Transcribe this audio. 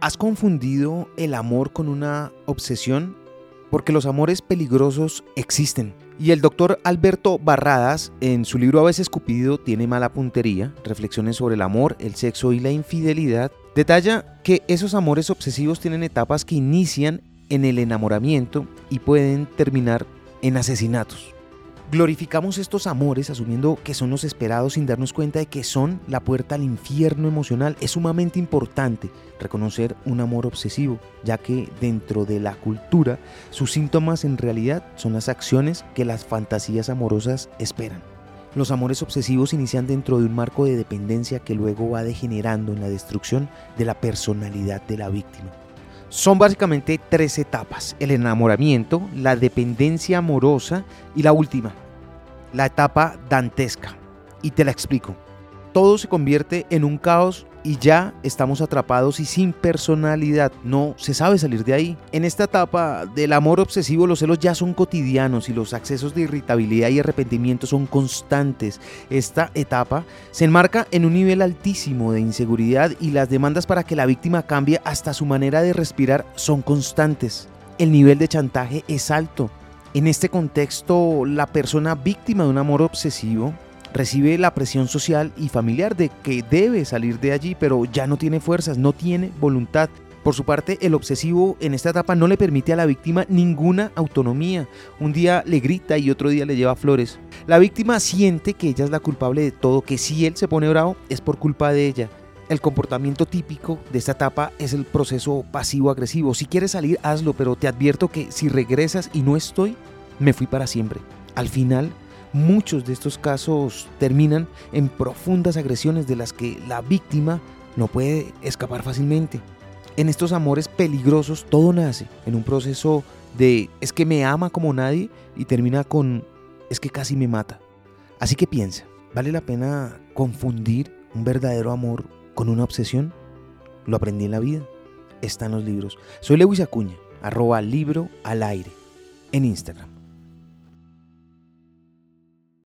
¿Has confundido el amor con una obsesión? Porque los amores peligrosos existen. Y el doctor Alberto Barradas, en su libro A veces Cupido tiene mala puntería, reflexiones sobre el amor, el sexo y la infidelidad, detalla que esos amores obsesivos tienen etapas que inician en el enamoramiento y pueden terminar en asesinatos. Glorificamos estos amores asumiendo que son los esperados sin darnos cuenta de que son la puerta al infierno emocional. Es sumamente importante reconocer un amor obsesivo, ya que dentro de la cultura sus síntomas en realidad son las acciones que las fantasías amorosas esperan. Los amores obsesivos inician dentro de un marco de dependencia que luego va degenerando en la destrucción de la personalidad de la víctima. Son básicamente tres etapas, el enamoramiento, la dependencia amorosa y la última, la etapa dantesca. Y te la explico. Todo se convierte en un caos y ya estamos atrapados y sin personalidad. No se sabe salir de ahí. En esta etapa del amor obsesivo los celos ya son cotidianos y los accesos de irritabilidad y arrepentimiento son constantes. Esta etapa se enmarca en un nivel altísimo de inseguridad y las demandas para que la víctima cambie hasta su manera de respirar son constantes. El nivel de chantaje es alto. En este contexto, la persona víctima de un amor obsesivo recibe la presión social y familiar de que debe salir de allí, pero ya no tiene fuerzas, no tiene voluntad. Por su parte, el obsesivo en esta etapa no le permite a la víctima ninguna autonomía. Un día le grita y otro día le lleva flores. La víctima siente que ella es la culpable de todo, que si él se pone bravo es por culpa de ella. El comportamiento típico de esta etapa es el proceso pasivo-agresivo. Si quieres salir, hazlo, pero te advierto que si regresas y no estoy, me fui para siempre. Al final, Muchos de estos casos terminan en profundas agresiones de las que la víctima no puede escapar fácilmente. En estos amores peligrosos todo nace en un proceso de es que me ama como nadie y termina con es que casi me mata. Así que piensa, ¿vale la pena confundir un verdadero amor con una obsesión? Lo aprendí en la vida. Está en los libros. Soy Lewis Acuña, arroba libro al aire en Instagram.